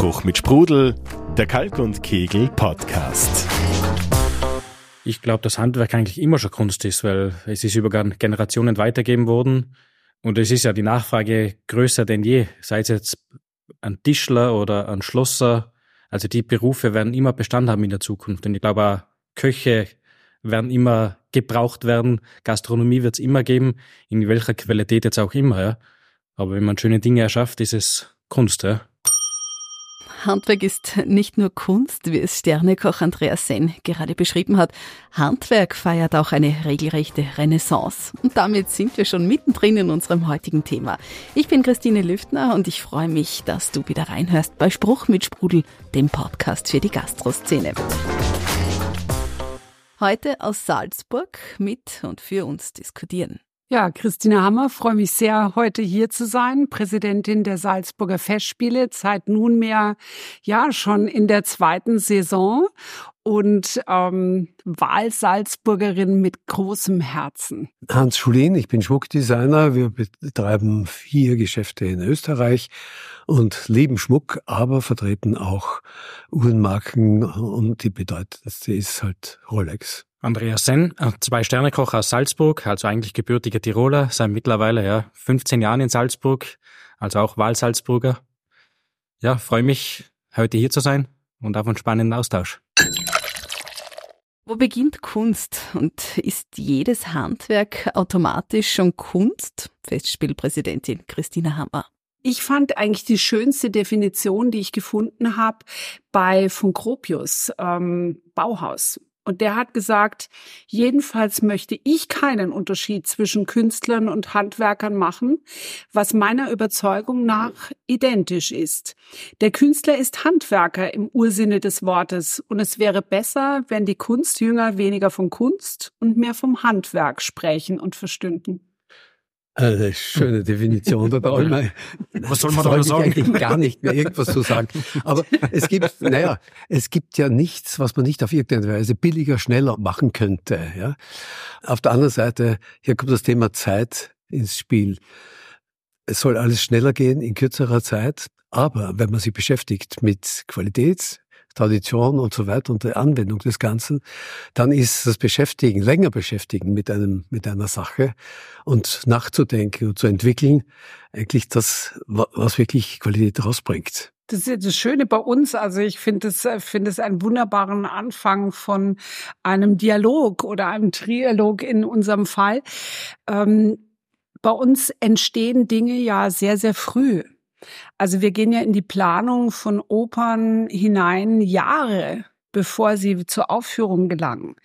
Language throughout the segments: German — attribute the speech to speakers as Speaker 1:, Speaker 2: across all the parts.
Speaker 1: Spruch mit Sprudel, der Kalk und Kegel Podcast.
Speaker 2: Ich glaube, dass Handwerk eigentlich immer schon Kunst ist, weil es ist über Generationen weitergegeben worden und es ist ja die Nachfrage größer denn je. Sei es jetzt ein Tischler oder ein Schlosser, also die Berufe werden immer Bestand haben in der Zukunft. Und ich glaube auch Köche werden immer gebraucht werden, Gastronomie wird es immer geben, in welcher Qualität jetzt auch immer. Ja. Aber wenn man schöne Dinge erschafft, ist es Kunst. Ja.
Speaker 3: Handwerk ist nicht nur Kunst, wie es Sternekoch Andreas Senn gerade beschrieben hat. Handwerk feiert auch eine regelrechte Renaissance. Und damit sind wir schon mittendrin in unserem heutigen Thema. Ich bin Christine Lüftner und ich freue mich, dass du wieder reinhörst bei Spruch mit Sprudel, dem Podcast für die Gastroszene. Heute aus Salzburg mit und für uns diskutieren.
Speaker 4: Ja, Christine Hammer, freue mich sehr, heute hier zu sein, Präsidentin der Salzburger Festspiele, seit nunmehr ja schon in der zweiten Saison und ähm, Wahlsalzburgerin mit großem Herzen.
Speaker 5: Hans Schulin, ich bin Schmuckdesigner. Wir betreiben vier Geschäfte in Österreich und lieben Schmuck, aber vertreten auch Uhrenmarken und die bedeutendste ist halt Rolex.
Speaker 2: Andreas Senn, äh, zwei Sternekoch aus Salzburg, also eigentlich gebürtiger Tiroler, seit mittlerweile ja 15 Jahren in Salzburg, also auch Wahlsalzburger. Ja, freue mich, heute hier zu sein und auf einen spannenden Austausch.
Speaker 3: Wo beginnt Kunst und ist jedes Handwerk automatisch schon Kunst? Festspielpräsidentin Christina Hammer.
Speaker 4: Ich fand eigentlich die schönste Definition, die ich gefunden habe, bei von Gropius, ähm, Bauhaus. Und der hat gesagt, jedenfalls möchte ich keinen Unterschied zwischen Künstlern und Handwerkern machen, was meiner Überzeugung nach identisch ist. Der Künstler ist Handwerker im Ursinne des Wortes und es wäre besser, wenn die Kunstjünger weniger von Kunst und mehr vom Handwerk sprechen und verstünden.
Speaker 5: Eine schöne Definition. Da ich mal, Was soll man da sagen? eigentlich gar nicht mehr irgendwas zu sagen. Aber es gibt, naja, es gibt ja nichts, was man nicht auf irgendeine Weise billiger, schneller machen könnte. Ja? Auf der anderen Seite, hier kommt das Thema Zeit ins Spiel. Es soll alles schneller gehen in kürzerer Zeit. Aber wenn man sich beschäftigt mit Qualität, Tradition und so weiter und der Anwendung des Ganzen, dann ist das Beschäftigen, länger beschäftigen mit einem, mit einer Sache und nachzudenken und zu entwickeln, eigentlich das, was wirklich Qualität rausbringt.
Speaker 4: Das ist das Schöne bei uns. Also ich finde es, finde es einen wunderbaren Anfang von einem Dialog oder einem Trialog in unserem Fall. Ähm, bei uns entstehen Dinge ja sehr, sehr früh. Also wir gehen ja in die Planung von Opern hinein Jahre, bevor sie zur Aufführung gelangen.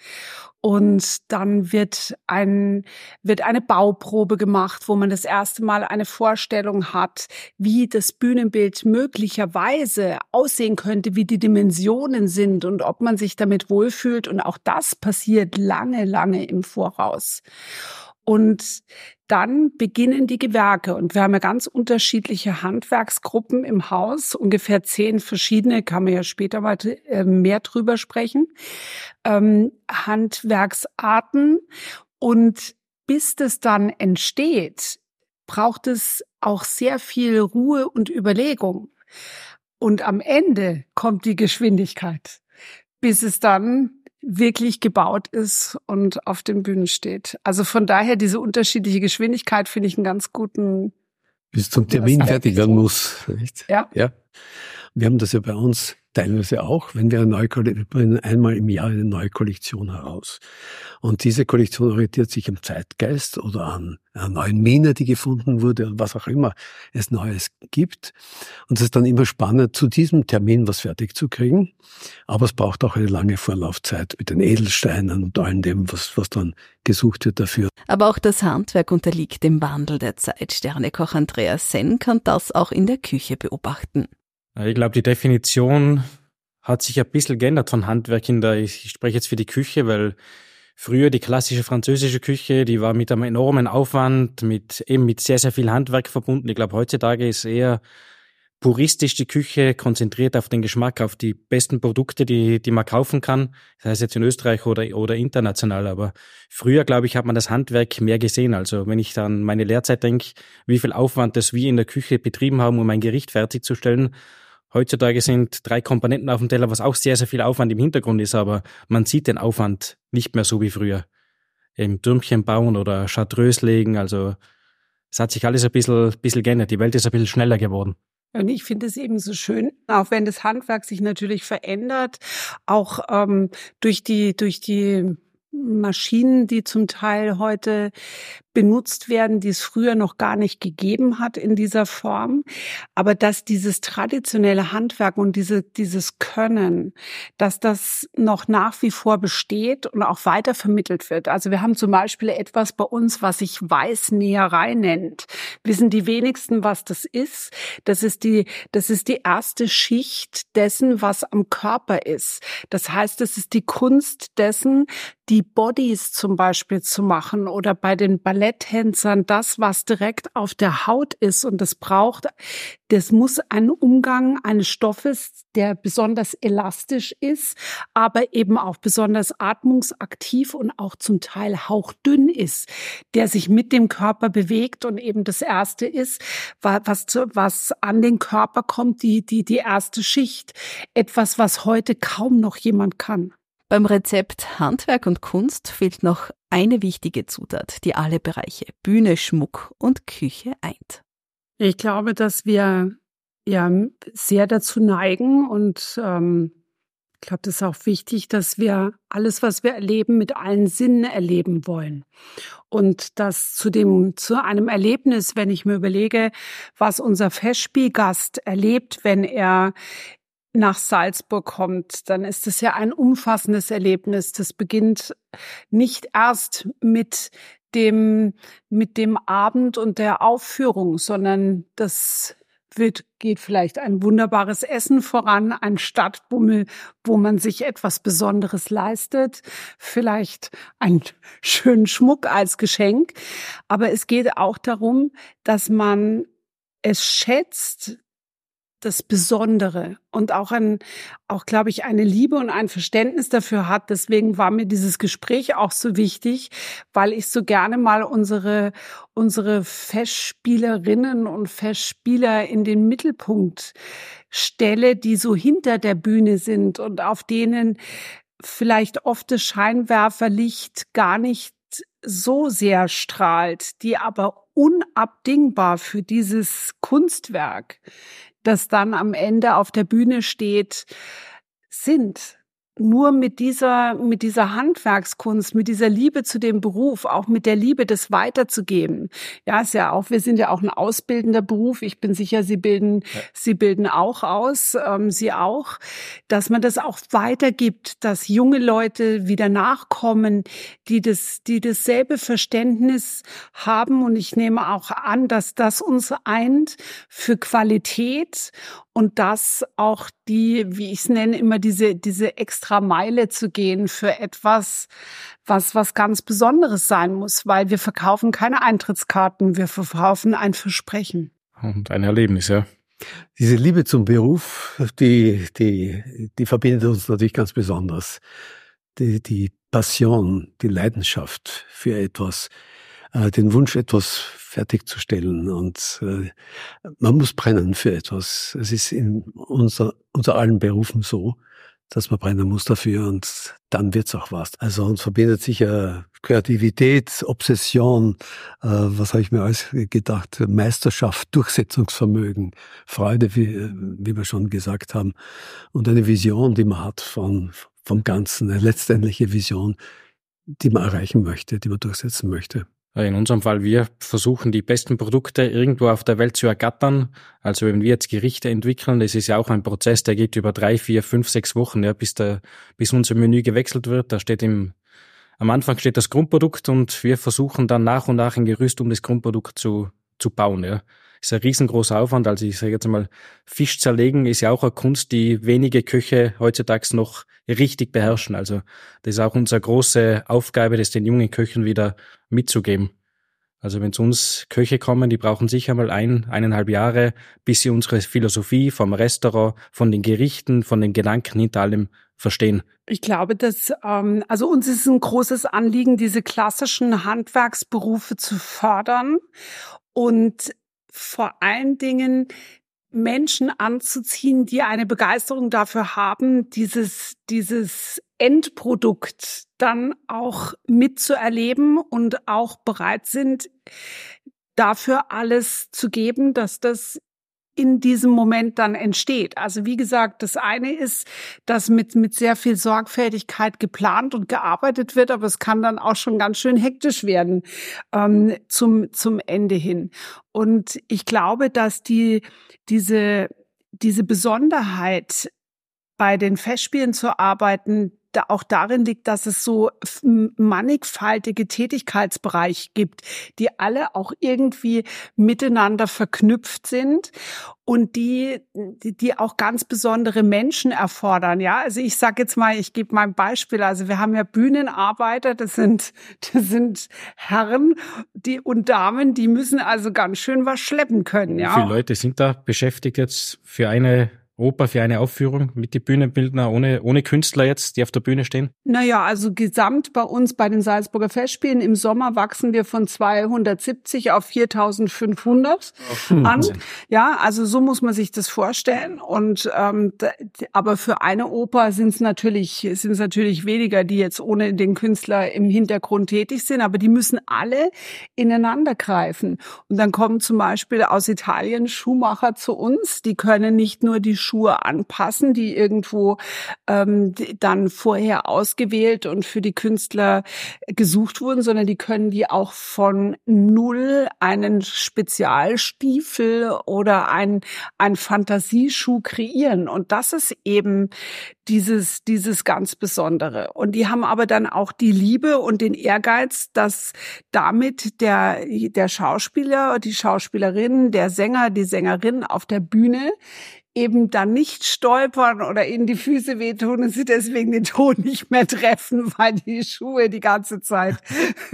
Speaker 4: Und dann wird ein, wird eine Bauprobe gemacht, wo man das erste Mal eine Vorstellung hat, wie das Bühnenbild möglicherweise aussehen könnte, wie die Dimensionen sind und ob man sich damit wohlfühlt. Und auch das passiert lange, lange im Voraus. Und dann beginnen die Gewerke und wir haben ja ganz unterschiedliche Handwerksgruppen im Haus, ungefähr zehn verschiedene, kann man ja später mal äh, mehr drüber sprechen, ähm, Handwerksarten und bis das dann entsteht, braucht es auch sehr viel Ruhe und Überlegung. Und am Ende kommt die Geschwindigkeit, bis es dann wirklich gebaut ist und auf den Bühnen steht. Also von daher diese unterschiedliche Geschwindigkeit finde ich einen ganz guten.
Speaker 5: Bis zum Termin fertig werden muss. Nicht?
Speaker 4: Ja.
Speaker 5: ja. Wir haben das ja bei uns teilweise auch, wenn wir eine neue bringen einmal im Jahr eine neue Kollektion heraus. Und diese Kollektion orientiert sich am Zeitgeist oder an einer neuen Mine, die gefunden wurde und was auch immer es Neues gibt. Und es ist dann immer spannend, zu diesem Termin was fertig zu kriegen. Aber es braucht auch eine lange Vorlaufzeit mit den Edelsteinen und allem dem, was, was dann gesucht wird dafür.
Speaker 3: Aber auch das Handwerk unterliegt dem Wandel der Zeit. Sternekoch Andreas Senn kann das auch in der Küche beobachten.
Speaker 2: Ich glaube, die Definition hat sich ein bisschen geändert von Handwerk in der, ich spreche jetzt für die Küche, weil früher die klassische französische Küche, die war mit einem enormen Aufwand, mit eben mit sehr, sehr viel Handwerk verbunden. Ich glaube, heutzutage ist eher puristisch die Küche konzentriert auf den Geschmack, auf die besten Produkte, die, die man kaufen kann. Das heißt jetzt in Österreich oder, oder international. Aber früher, glaube ich, hat man das Handwerk mehr gesehen. Also wenn ich dann meine Lehrzeit denke, wie viel Aufwand das wir in der Küche betrieben haben, um ein Gericht fertigzustellen, Heutzutage sind drei Komponenten auf dem Teller, was auch sehr, sehr viel Aufwand im Hintergrund ist, aber man sieht den Aufwand nicht mehr so wie früher. Eben Türmchen bauen oder Chartreuse legen, also es hat sich alles ein bisschen, bisschen geändert. Die Welt ist ein bisschen schneller geworden.
Speaker 4: Und ich finde es eben so schön, auch wenn das Handwerk sich natürlich verändert, auch ähm, durch die durch die Maschinen, die zum Teil heute benutzt werden, die es früher noch gar nicht gegeben hat in dieser Form. Aber dass dieses traditionelle Handwerk und diese, dieses Können, dass das noch nach wie vor besteht und auch weiter vermittelt wird. Also wir haben zum Beispiel etwas bei uns, was sich Weißnäherei nennt. Wissen die wenigsten, was das ist. Das ist die, das ist die erste Schicht dessen, was am Körper ist. Das heißt, es ist die Kunst dessen, die Bodies zum Beispiel zu machen oder bei den Balletttänzern das, was direkt auf der Haut ist und das braucht, das muss ein Umgang eines Stoffes, der besonders elastisch ist, aber eben auch besonders atmungsaktiv und auch zum Teil hauchdünn ist, der sich mit dem Körper bewegt und eben das erste ist, was, was an den Körper kommt, die, die, die erste Schicht. Etwas, was heute kaum noch jemand kann.
Speaker 3: Beim Rezept Handwerk und Kunst fehlt noch eine wichtige Zutat, die alle Bereiche Bühne, Schmuck und Küche eint.
Speaker 4: Ich glaube, dass wir ja sehr dazu neigen und ähm, ich glaube, das ist auch wichtig, dass wir alles, was wir erleben, mit allen Sinnen erleben wollen. Und das zu dem, zu einem Erlebnis, wenn ich mir überlege, was unser Festspielgast erlebt, wenn er nach Salzburg kommt, dann ist es ja ein umfassendes Erlebnis. Das beginnt nicht erst mit dem, mit dem Abend und der Aufführung, sondern das wird, geht vielleicht ein wunderbares Essen voran, ein Stadtbummel, wo man sich etwas Besonderes leistet, vielleicht einen schönen Schmuck als Geschenk. Aber es geht auch darum, dass man es schätzt, das Besondere und auch ein, auch glaube ich, eine Liebe und ein Verständnis dafür hat. Deswegen war mir dieses Gespräch auch so wichtig, weil ich so gerne mal unsere, unsere Festspielerinnen und Festspieler in den Mittelpunkt stelle, die so hinter der Bühne sind und auf denen vielleicht oft das Scheinwerferlicht gar nicht so sehr strahlt, die aber unabdingbar für dieses Kunstwerk das dann am Ende auf der Bühne steht, sind nur mit dieser, mit dieser Handwerkskunst, mit dieser Liebe zu dem Beruf, auch mit der Liebe, das weiterzugeben. Ja, ist ja auch, wir sind ja auch ein ausbildender Beruf. Ich bin sicher, Sie bilden, ja. Sie bilden auch aus, ähm, Sie auch, dass man das auch weitergibt, dass junge Leute wieder nachkommen, die das, die dasselbe Verständnis haben. Und ich nehme auch an, dass das uns eint für Qualität und das auch die, wie ich es nenne, immer diese, diese extra Meile zu gehen für etwas, was, was ganz Besonderes sein muss, weil wir verkaufen keine Eintrittskarten, wir verkaufen ein Versprechen.
Speaker 2: Und ein Erlebnis, ja.
Speaker 5: Diese Liebe zum Beruf, die, die, die verbindet uns natürlich ganz besonders. Die, die Passion, die Leidenschaft für etwas, äh, den Wunsch, etwas fertigzustellen. Und äh, man muss brennen für etwas. Es ist in unser, unter allen Berufen so, dass man brennen muss dafür und dann wird's auch was. Also uns verbindet sicher Kreativität, Obsession, äh, was habe ich mir alles gedacht, Meisterschaft, Durchsetzungsvermögen, Freude, wie, wie wir schon gesagt haben, und eine Vision, die man hat von, vom Ganzen, eine letztendliche Vision, die man erreichen möchte, die man durchsetzen möchte.
Speaker 2: In unserem Fall, wir versuchen die besten Produkte irgendwo auf der Welt zu ergattern. Also wenn wir jetzt Gerichte entwickeln, das ist ja auch ein Prozess, der geht über drei, vier, fünf, sechs Wochen, ja, bis, der, bis unser Menü gewechselt wird. Da steht im, am Anfang steht das Grundprodukt und wir versuchen dann nach und nach ein Gerüst um das Grundprodukt zu, zu bauen. Ja ist ein riesengroßer Aufwand. Also ich sage jetzt mal, Fisch zerlegen ist ja auch eine Kunst, die wenige Köche heutzutage noch richtig beherrschen. Also das ist auch unsere große Aufgabe, das den jungen Köchen wieder mitzugeben. Also wenn zu uns Köche kommen, die brauchen sicher mal ein, eineinhalb Jahre, bis sie unsere Philosophie vom Restaurant, von den Gerichten, von den Gedanken hinter allem verstehen.
Speaker 4: Ich glaube, dass ähm, also uns ist ein großes Anliegen, diese klassischen Handwerksberufe zu fördern und vor allen Dingen Menschen anzuziehen, die eine Begeisterung dafür haben, dieses, dieses Endprodukt dann auch mitzuerleben und auch bereit sind, dafür alles zu geben, dass das in diesem Moment dann entsteht. Also wie gesagt, das eine ist, dass mit, mit sehr viel Sorgfältigkeit geplant und gearbeitet wird, aber es kann dann auch schon ganz schön hektisch werden ähm, zum, zum Ende hin. Und ich glaube, dass die, diese, diese Besonderheit bei den Festspielen zu arbeiten, da auch darin liegt, dass es so mannigfaltige Tätigkeitsbereiche gibt, die alle auch irgendwie miteinander verknüpft sind und die, die, auch ganz besondere Menschen erfordern. Ja, also ich sage jetzt mal, ich gebe mal ein Beispiel. Also wir haben ja Bühnenarbeiter, das sind, das sind Herren, die und Damen, die müssen also ganz schön was schleppen können. Ja.
Speaker 2: Wie viele Leute sind da beschäftigt jetzt für eine Oper für eine Aufführung mit die Bühnenbildner ohne, ohne Künstler jetzt, die auf der Bühne stehen?
Speaker 4: Naja, also gesamt bei uns bei den Salzburger Festspielen im Sommer wachsen wir von 270 auf 4500 hm. an. Ja, also so muss man sich das vorstellen. Und ähm, aber für eine Oper sind es natürlich sind es natürlich weniger, die jetzt ohne den Künstler im Hintergrund tätig sind, aber die müssen alle ineinander greifen. Und dann kommen zum Beispiel aus Italien Schuhmacher zu uns, die können nicht nur die Schuhe anpassen, die irgendwo ähm, dann vorher ausgewählt und für die Künstler gesucht wurden, sondern die können die auch von null einen Spezialstiefel oder ein, ein Fantasieschuh kreieren. Und das ist eben dieses, dieses ganz Besondere. Und die haben aber dann auch die Liebe und den Ehrgeiz, dass damit der, der Schauspieler, die Schauspielerin, der Sänger, die Sängerin auf der Bühne eben dann nicht stolpern oder ihnen die Füße wehtun und sie deswegen den Ton nicht mehr treffen, weil die Schuhe die ganze Zeit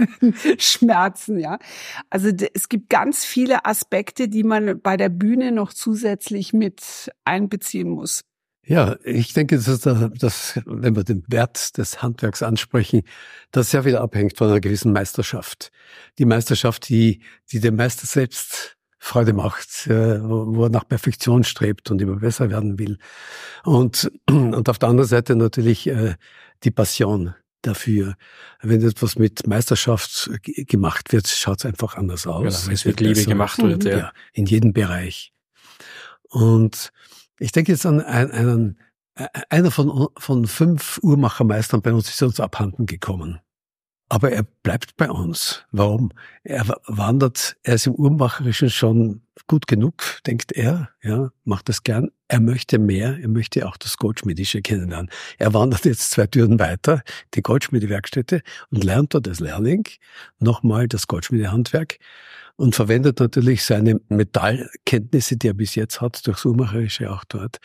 Speaker 4: schmerzen, ja. Also es gibt ganz viele Aspekte, die man bei der Bühne noch zusätzlich mit einbeziehen muss.
Speaker 5: Ja, ich denke, dass, dass, wenn wir den Wert des Handwerks ansprechen, das sehr viel abhängt von einer gewissen Meisterschaft. Die Meisterschaft, die, die dem Meister selbst Freude macht, äh, wo er nach Perfektion strebt und immer besser werden will. Und, und auf der anderen Seite natürlich äh, die Passion dafür. Wenn etwas mit Meisterschaft gemacht wird, schaut es einfach anders aus.
Speaker 2: Genau, wenn es mit Liebe gemacht wird, ja. ja.
Speaker 5: In jedem Bereich. Und ich denke jetzt an einen, einer von, von fünf Uhrmachermeistern bei uns ist uns abhanden gekommen. Aber er bleibt bei uns. Warum? Er wandert, er ist im Uhrmacherischen schon gut genug, denkt er, ja, macht das gern. Er möchte mehr, er möchte auch das Goldschmiedische kennenlernen. Er wandert jetzt zwei Türen weiter, die Goldschmiedewerkstätte, und lernt dort als Lehrling nochmal das Goldschmiedehandwerk und verwendet natürlich seine Metallkenntnisse, die er bis jetzt hat, durchs Uhrmacherische auch dort.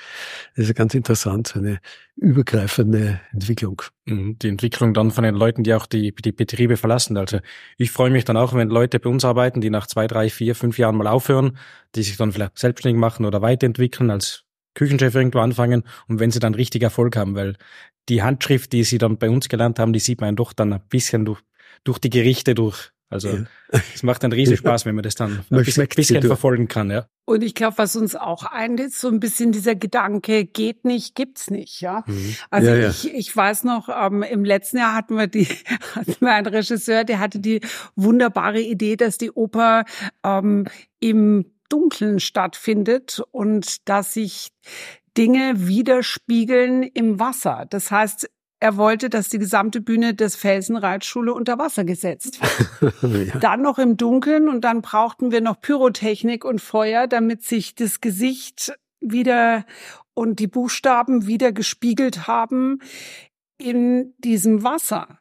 Speaker 5: Das ist ganz interessant, eine übergreifende Entwicklung.
Speaker 2: Mhm, die Entwicklung dann von den Leuten, die auch die, die Betriebe verlassen. Also ich freue mich dann auch, wenn Leute bei uns arbeiten, die nach zwei, drei, vier, fünf Jahren mal aufhören, die sich dann vielleicht selbstständig machen oder weiterentwickeln, als Küchenchef irgendwo anfangen und wenn sie dann richtig Erfolg haben, weil die Handschrift, die sie dann bei uns gelernt haben, die sieht man doch dann ein bisschen durch, durch die Gerichte durch. Also ja. es macht einen riesen Spaß, wenn man das dann ein bisschen, bisschen verfolgen kann, ja.
Speaker 4: Und ich glaube, was uns auch eint, ist so ein bisschen dieser Gedanke, geht nicht, gibt's nicht, ja. Mhm. Also ja, ja. Ich, ich weiß noch, ähm, im letzten Jahr hatten wir die, hatten wir einen Regisseur, der hatte die wunderbare Idee, dass die Oper ähm, im Dunkeln stattfindet und dass sich Dinge widerspiegeln im Wasser. Das heißt, er wollte, dass die gesamte Bühne des Felsenreitschule unter Wasser gesetzt wird. ja. Dann noch im Dunkeln und dann brauchten wir noch Pyrotechnik und Feuer, damit sich das Gesicht wieder und die Buchstaben wieder gespiegelt haben in diesem Wasser.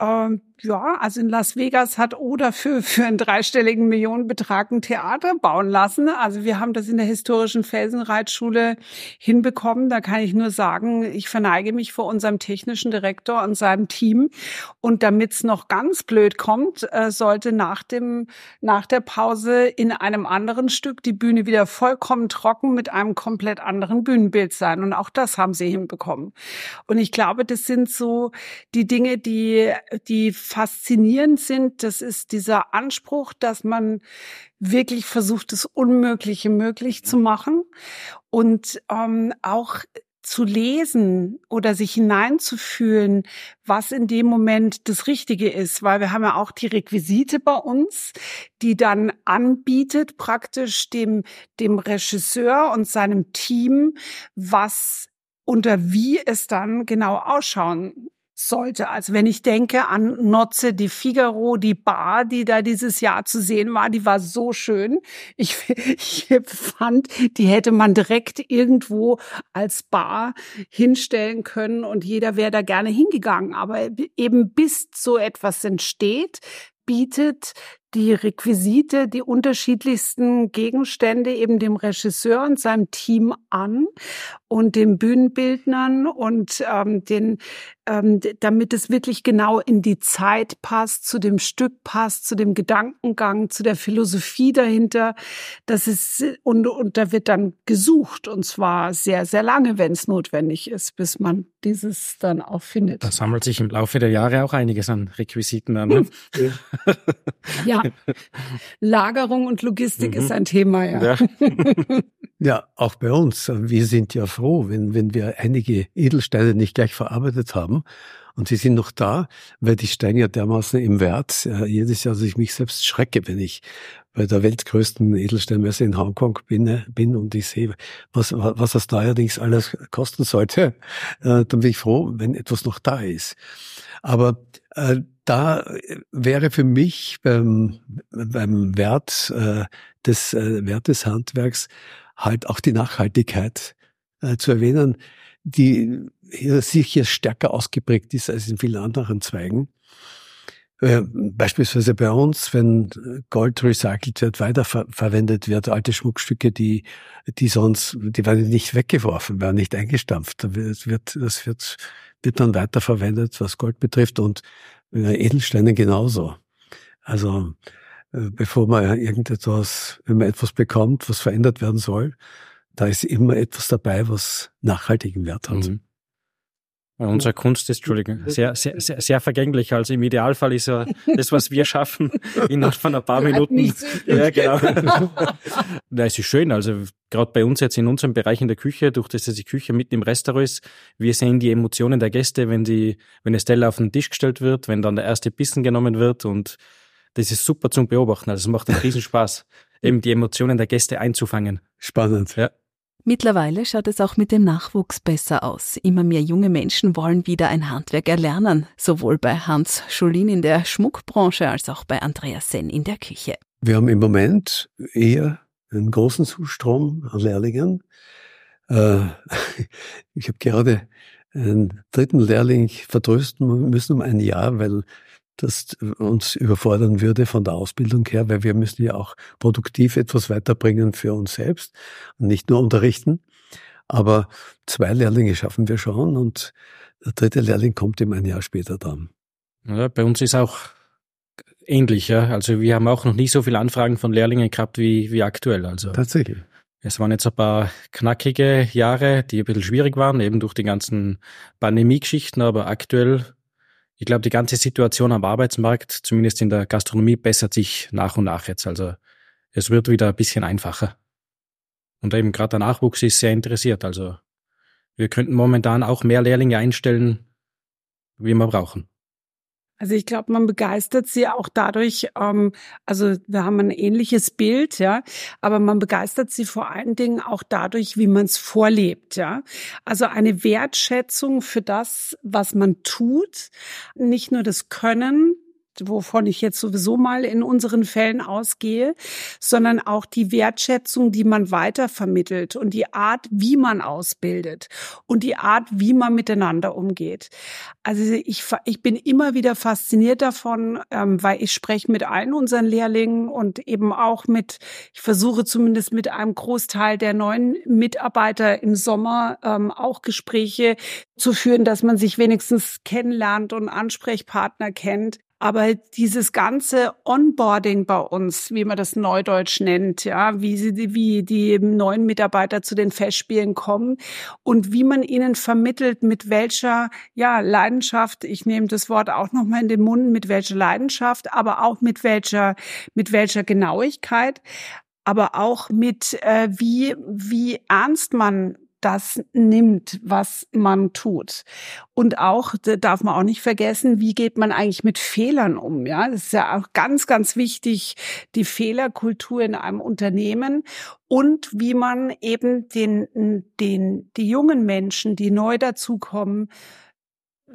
Speaker 4: Ähm, ja, also in Las Vegas hat Oder für, für einen dreistelligen Millionenbetrag ein Theater bauen lassen. Also wir haben das in der historischen Felsenreitschule hinbekommen. Da kann ich nur sagen, ich verneige mich vor unserem technischen Direktor und seinem Team. Und damit es noch ganz blöd kommt, äh, sollte nach dem, nach der Pause in einem anderen Stück die Bühne wieder vollkommen trocken mit einem komplett anderen Bühnenbild sein. Und auch das haben sie hinbekommen. Und ich glaube, das sind so die Dinge, die, die faszinierend sind, das ist dieser Anspruch, dass man wirklich versucht, das Unmögliche möglich zu machen und ähm, auch zu lesen oder sich hineinzufühlen, was in dem Moment das Richtige ist, weil wir haben ja auch die Requisite bei uns, die dann anbietet praktisch dem, dem Regisseur und seinem Team, was unter wie es dann genau ausschauen sollte. Also wenn ich denke an Nozze di Figaro, die Bar, die da dieses Jahr zu sehen war, die war so schön. Ich, ich fand, die hätte man direkt irgendwo als Bar hinstellen können und jeder wäre da gerne hingegangen. Aber eben bis so etwas entsteht, bietet die Requisite, die unterschiedlichsten Gegenstände eben dem Regisseur und seinem Team an und den Bühnenbildnern und ähm, den, ähm, damit es wirklich genau in die Zeit passt, zu dem Stück passt, zu dem Gedankengang, zu der Philosophie dahinter. Das ist und und da wird dann gesucht und zwar sehr sehr lange, wenn es notwendig ist, bis man dieses dann auch findet.
Speaker 2: Da sammelt sich im Laufe der Jahre auch einiges an Requisiten an. Ne?
Speaker 4: ja, Lagerung und Logistik mhm. ist ein Thema, ja.
Speaker 5: Ja. ja, auch bei uns. Wir sind ja froh, wenn, wenn wir einige Edelsteine nicht gleich verarbeitet haben. Und sie sind noch da, weil die steigen ja dermaßen im Wert. Äh, jedes Jahr, dass ich mich selbst schrecke, wenn ich bei der weltgrößten Edelsteinmesse in Hongkong bin, äh, bin und ich sehe, was, was das da allerdings alles kosten sollte, äh, dann bin ich froh, wenn etwas noch da ist. Aber äh, da wäre für mich beim, beim Wert äh, des äh, Wert Handwerks halt auch die Nachhaltigkeit äh, zu erwähnen, die sicher stärker ausgeprägt ist als in vielen anderen Zweigen. Äh, beispielsweise bei uns, wenn Gold recycelt wird, weiterverwendet wird, alte Schmuckstücke, die, die sonst, die werden nicht weggeworfen, werden nicht eingestampft. Das wird, das wird, wird dann weiterverwendet, was Gold betrifft und äh, Edelsteine genauso. Also äh, bevor man irgendetwas, wenn man etwas bekommt, was verändert werden soll, da ist immer etwas dabei, was nachhaltigen Wert hat. Mhm.
Speaker 2: Unsere Kunst ist, Entschuldigung, sehr, sehr, sehr, sehr vergänglich. Also im Idealfall ist ja das, was wir schaffen, innerhalb von ein paar Minuten. Ja, genau. Na, es ist schön. Also gerade bei uns jetzt in unserem Bereich in der Küche, durch das, dass die Küche mitten im Restaurant ist, wir sehen die Emotionen der Gäste, wenn die, wenn Teller auf den Tisch gestellt wird, wenn dann der erste Bissen genommen wird und das ist super zum Beobachten. Also es macht einen Riesenspaß, eben die Emotionen der Gäste einzufangen.
Speaker 5: Spannend.
Speaker 2: Ja.
Speaker 3: Mittlerweile schaut es auch mit dem Nachwuchs besser aus. Immer mehr junge Menschen wollen wieder ein Handwerk erlernen, sowohl bei Hans Scholin in der Schmuckbranche als auch bei Andreas Senn in der Küche.
Speaker 5: Wir haben im Moment eher einen großen Zustrom an Lehrlingen. Äh, ich habe gerade einen dritten Lehrling vertrösten müssen um ein Jahr, weil das uns überfordern würde von der Ausbildung her, weil wir müssen ja auch produktiv etwas weiterbringen für uns selbst und nicht nur unterrichten. Aber zwei Lehrlinge schaffen wir schon und der dritte Lehrling kommt eben ein Jahr später dann.
Speaker 2: Ja, bei uns ist auch ähnlich, ja. Also wir haben auch noch nie so viele Anfragen von Lehrlingen gehabt wie, wie aktuell. Also
Speaker 5: Tatsächlich.
Speaker 2: Es waren jetzt ein paar knackige Jahre, die ein bisschen schwierig waren, eben durch die ganzen Pandemie-Geschichten, aber aktuell ich glaube, die ganze Situation am Arbeitsmarkt, zumindest in der Gastronomie, bessert sich nach und nach jetzt. Also es wird wieder ein bisschen einfacher. Und eben gerade der Nachwuchs ist sehr interessiert. Also wir könnten momentan auch mehr Lehrlinge einstellen, wie wir brauchen.
Speaker 4: Also ich glaube, man begeistert sie auch dadurch, ähm, also wir haben ein ähnliches Bild, ja, aber man begeistert sie vor allen Dingen auch dadurch, wie man es vorlebt, ja. Also eine Wertschätzung für das, was man tut, nicht nur das Können, wovon ich jetzt sowieso mal in unseren Fällen ausgehe, sondern auch die Wertschätzung, die man weitervermittelt und die Art, wie man ausbildet und die Art, wie man miteinander umgeht. Also ich, ich bin immer wieder fasziniert davon, ähm, weil ich spreche mit allen unseren Lehrlingen und eben auch mit, ich versuche zumindest mit einem Großteil der neuen Mitarbeiter im Sommer ähm, auch Gespräche zu führen, dass man sich wenigstens kennenlernt und Ansprechpartner kennt Aber dieses ganze Onboarding bei uns, wie man das neudeutsch nennt, ja, wie sie, wie die neuen Mitarbeiter zu den Festspielen kommen und wie man ihnen vermittelt, mit welcher, ja, Leidenschaft, ich nehme das Wort auch nochmal in den Mund, mit welcher Leidenschaft, aber auch mit welcher, mit welcher Genauigkeit, aber auch mit äh, wie wie ernst man das nimmt, was man tut. Und auch, darf man auch nicht vergessen, wie geht man eigentlich mit Fehlern um? Ja, das ist ja auch ganz, ganz wichtig, die Fehlerkultur in einem Unternehmen und wie man eben den, den, die jungen Menschen, die neu dazukommen,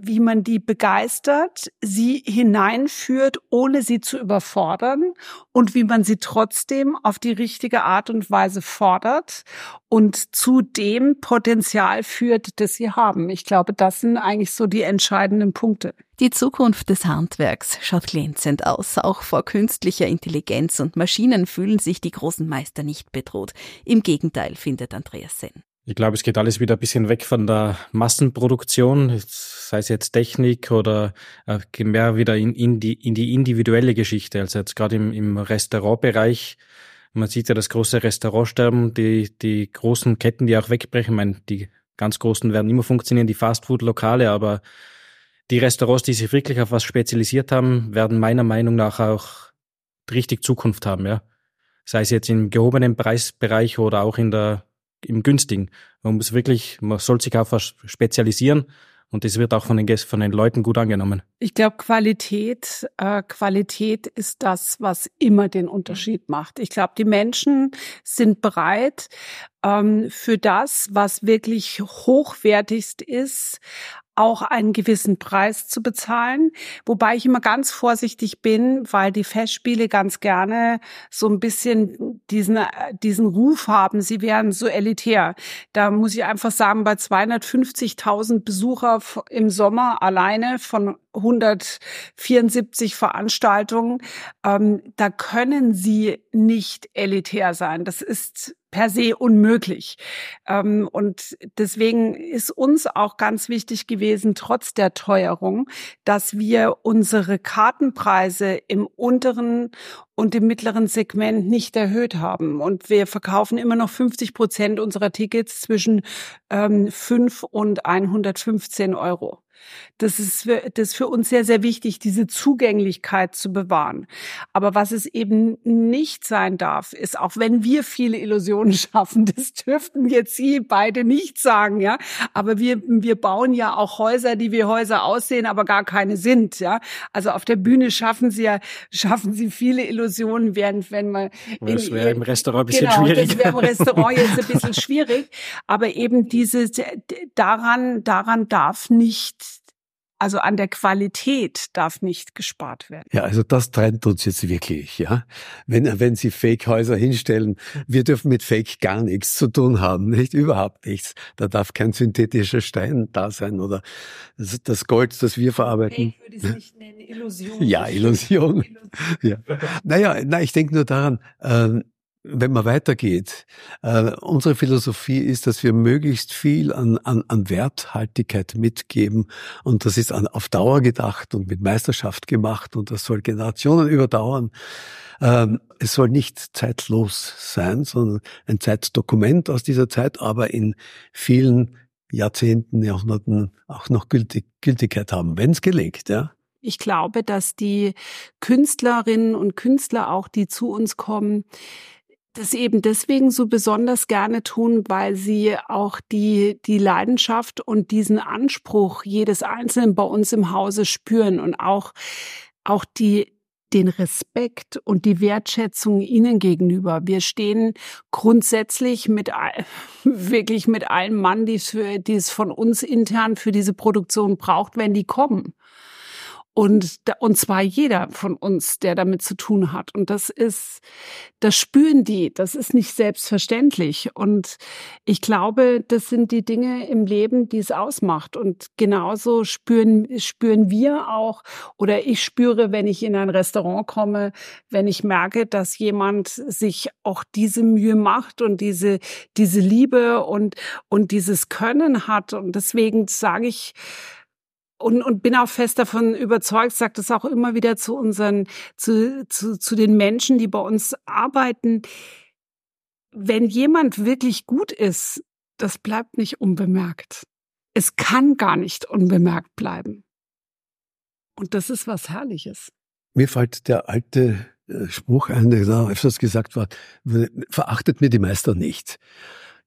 Speaker 4: wie man die begeistert, sie hineinführt, ohne sie zu überfordern und wie man sie trotzdem auf die richtige Art und Weise fordert und zu dem Potenzial führt, das sie haben. Ich glaube, das sind eigentlich so die entscheidenden Punkte.
Speaker 3: Die Zukunft des Handwerks schaut glänzend aus. Auch vor künstlicher Intelligenz und Maschinen fühlen sich die großen Meister nicht bedroht. Im Gegenteil, findet Andreas Senn.
Speaker 2: Ich glaube, es geht alles wieder ein bisschen weg von der Massenproduktion, sei es jetzt Technik oder äh, mehr wieder in, in, die, in die individuelle Geschichte. Also jetzt gerade im, im Restaurantbereich, man sieht ja das große Restaurantsterben, die, die großen Ketten, die auch wegbrechen. Ich meine, die ganz großen werden immer funktionieren, die Fastfood-Lokale, aber die Restaurants, die sich wirklich auf was spezialisiert haben, werden meiner Meinung nach auch richtig Zukunft haben, ja. Sei es jetzt im gehobenen Preisbereich oder auch in der im günstigen. Man muss wirklich, man soll sich auf was spezialisieren und das wird auch von den Gästen, von den Leuten gut angenommen.
Speaker 4: Ich glaube, Qualität, äh, Qualität ist das, was immer den Unterschied macht. Ich glaube, die Menschen sind bereit, ähm, für das, was wirklich hochwertigst ist, auch einen gewissen Preis zu bezahlen, wobei ich immer ganz vorsichtig bin, weil die Festspiele ganz gerne so ein bisschen diesen, diesen Ruf haben, sie wären so elitär. Da muss ich einfach sagen, bei 250.000 Besucher im Sommer alleine von 174 Veranstaltungen, ähm, da können sie nicht elitär sein. Das ist per se unmöglich. Ähm, und deswegen ist uns auch ganz wichtig gewesen, trotz der Teuerung, dass wir unsere Kartenpreise im unteren und im mittleren Segment nicht erhöht haben. Und wir verkaufen immer noch 50 Prozent unserer Tickets zwischen ähm, 5 und 115 Euro. Das ist, für, das ist für uns sehr, sehr wichtig, diese Zugänglichkeit zu bewahren. Aber was es eben nicht sein darf, ist, auch wenn wir viele Illusionen schaffen, das dürften jetzt Sie beide nicht sagen, ja. Aber wir, wir bauen ja auch Häuser, die wie Häuser aussehen, aber gar keine sind, ja. Also auf der Bühne schaffen Sie ja, schaffen Sie viele Illusionen, während wenn man.
Speaker 2: Das wäre im Restaurant ein bisschen
Speaker 4: genau,
Speaker 2: schwierig.
Speaker 4: Das wäre im Restaurant jetzt ein bisschen schwierig. Aber eben dieses, daran, daran darf nicht also an der Qualität darf nicht gespart werden.
Speaker 5: Ja, also das trennt uns jetzt wirklich, ja. Wenn, wenn Sie Fake-Häuser hinstellen, wir dürfen mit Fake gar nichts zu tun haben, nicht? Überhaupt nichts. Da darf kein synthetischer Stein da sein oder das Gold, das wir verarbeiten.
Speaker 4: Fake würde ich es nicht nennen, Illusion.
Speaker 5: Ja, Illusion. ja. Naja, na, ich denke nur daran, ähm, wenn man weitergeht, äh, unsere Philosophie ist, dass wir möglichst viel an, an, an Werthaltigkeit mitgeben und das ist an, auf Dauer gedacht und mit Meisterschaft gemacht und das soll Generationen überdauern. Ähm, es soll nicht zeitlos sein, sondern ein Zeitdokument aus dieser Zeit, aber in vielen Jahrzehnten, Jahrhunderten auch noch Gültig, Gültigkeit haben, wenn es gelingt, ja.
Speaker 4: Ich glaube, dass die Künstlerinnen und Künstler auch, die zu uns kommen, das eben deswegen so besonders gerne tun, weil sie auch die, die Leidenschaft und diesen Anspruch jedes Einzelnen bei uns im Hause spüren und auch, auch die, den Respekt und die Wertschätzung ihnen gegenüber. Wir stehen grundsätzlich mit wirklich mit allen Mann, die es, für, die es von uns intern für diese Produktion braucht, wenn die kommen. Und, und zwar jeder von uns, der damit zu tun hat. Und das ist, das spüren die. Das ist nicht selbstverständlich. Und ich glaube, das sind die Dinge im Leben, die es ausmacht. Und genauso spüren, spüren wir auch, oder ich spüre, wenn ich in ein Restaurant komme, wenn ich merke, dass jemand sich auch diese Mühe macht und diese, diese Liebe und, und dieses Können hat. Und deswegen sage ich, und, und bin auch fest davon überzeugt, sagt es auch immer wieder zu unseren, zu, zu, zu den Menschen, die bei uns arbeiten. Wenn jemand wirklich gut ist, das bleibt nicht unbemerkt. Es kann gar nicht unbemerkt bleiben. Und das ist was Herrliches.
Speaker 5: Mir fällt der alte äh, Spruch ein, der öfters gesagt war, verachtet mir die Meister nicht.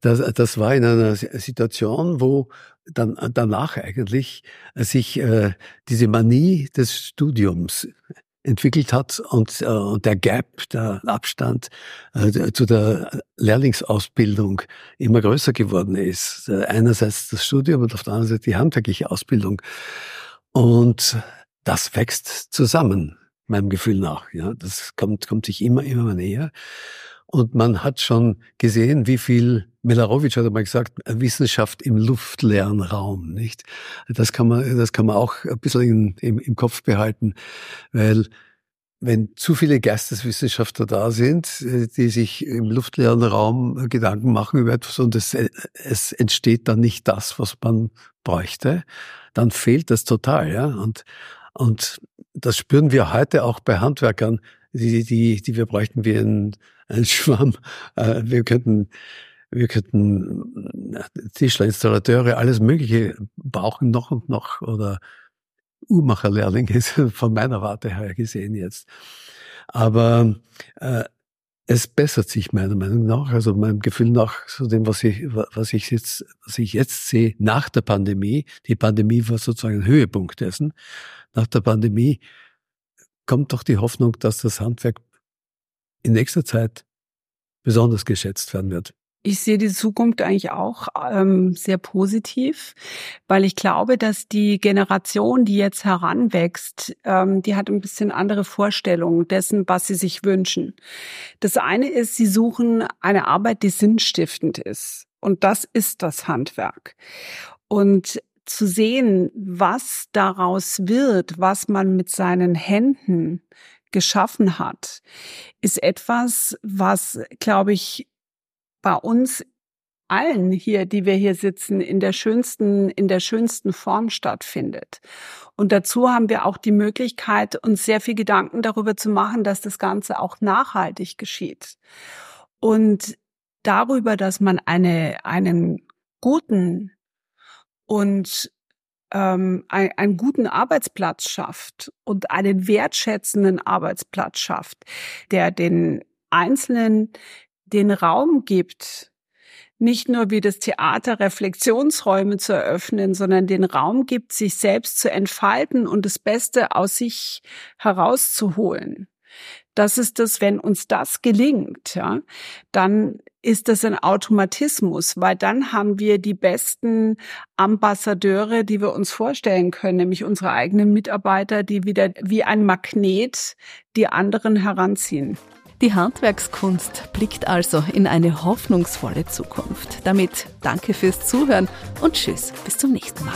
Speaker 5: Das, das war in einer Situation, wo dann danach eigentlich sich äh, diese Manie des Studiums entwickelt hat und, äh, und der Gap, der Abstand äh, zu der Lehrlingsausbildung immer größer geworden ist. Äh, einerseits das Studium und auf der anderen Seite die handwerkliche Ausbildung. Und das wächst zusammen, meinem Gefühl nach. Ja, das kommt, kommt sich immer, immer näher. Und man hat schon gesehen, wie viel, Milarowitsch hat einmal gesagt, Wissenschaft im luftleeren Raum, nicht? Das kann man, das kann man auch ein bisschen in, im, im Kopf behalten, weil wenn zu viele Geisteswissenschaftler da sind, die sich im luftleeren Raum Gedanken machen über etwas und es, es entsteht dann nicht das, was man bräuchte, dann fehlt das total, ja. Und, und das spüren wir heute auch bei Handwerkern, die, die, die wir bräuchten wie ein, ein Schwamm. Äh, wir könnten, wir könnten Tischler, Installateure, alles Mögliche brauchen noch und noch oder Uhrmacherlehrlinge von meiner Warte her gesehen jetzt. Aber äh, es bessert sich meiner Meinung nach, also meinem Gefühl nach, so dem, was ich, was ich jetzt, was ich jetzt sehe nach der Pandemie. Die Pandemie war sozusagen ein Höhepunkt dessen. Nach der Pandemie kommt doch die Hoffnung, dass das Handwerk in nächster Zeit besonders geschätzt werden wird.
Speaker 4: Ich sehe die Zukunft eigentlich auch ähm, sehr positiv, weil ich glaube, dass die Generation, die jetzt heranwächst, ähm, die hat ein bisschen andere Vorstellungen dessen, was sie sich wünschen. Das eine ist, sie suchen eine Arbeit, die sinnstiftend ist. Und das ist das Handwerk. Und zu sehen, was daraus wird, was man mit seinen Händen geschaffen hat, ist etwas, was, glaube ich, bei uns allen hier, die wir hier sitzen, in der schönsten, in der schönsten Form stattfindet. Und dazu haben wir auch die Möglichkeit, uns sehr viel Gedanken darüber zu machen, dass das Ganze auch nachhaltig geschieht. Und darüber, dass man eine, einen guten und ähm, ein, einen guten Arbeitsplatz schafft und einen wertschätzenden Arbeitsplatz schafft, der den Einzelnen den Raum gibt, nicht nur wie das Theater Reflexionsräume zu eröffnen, sondern den Raum gibt, sich selbst zu entfalten und das Beste aus sich herauszuholen. Das ist das, wenn uns das gelingt, ja, dann ist das ein Automatismus, weil dann haben wir die besten Ambassadeure, die wir uns vorstellen können, nämlich unsere eigenen Mitarbeiter, die wieder wie ein Magnet die anderen heranziehen.
Speaker 3: Die Handwerkskunst blickt also in eine hoffnungsvolle Zukunft. Damit danke fürs Zuhören und tschüss, bis zum nächsten Mal.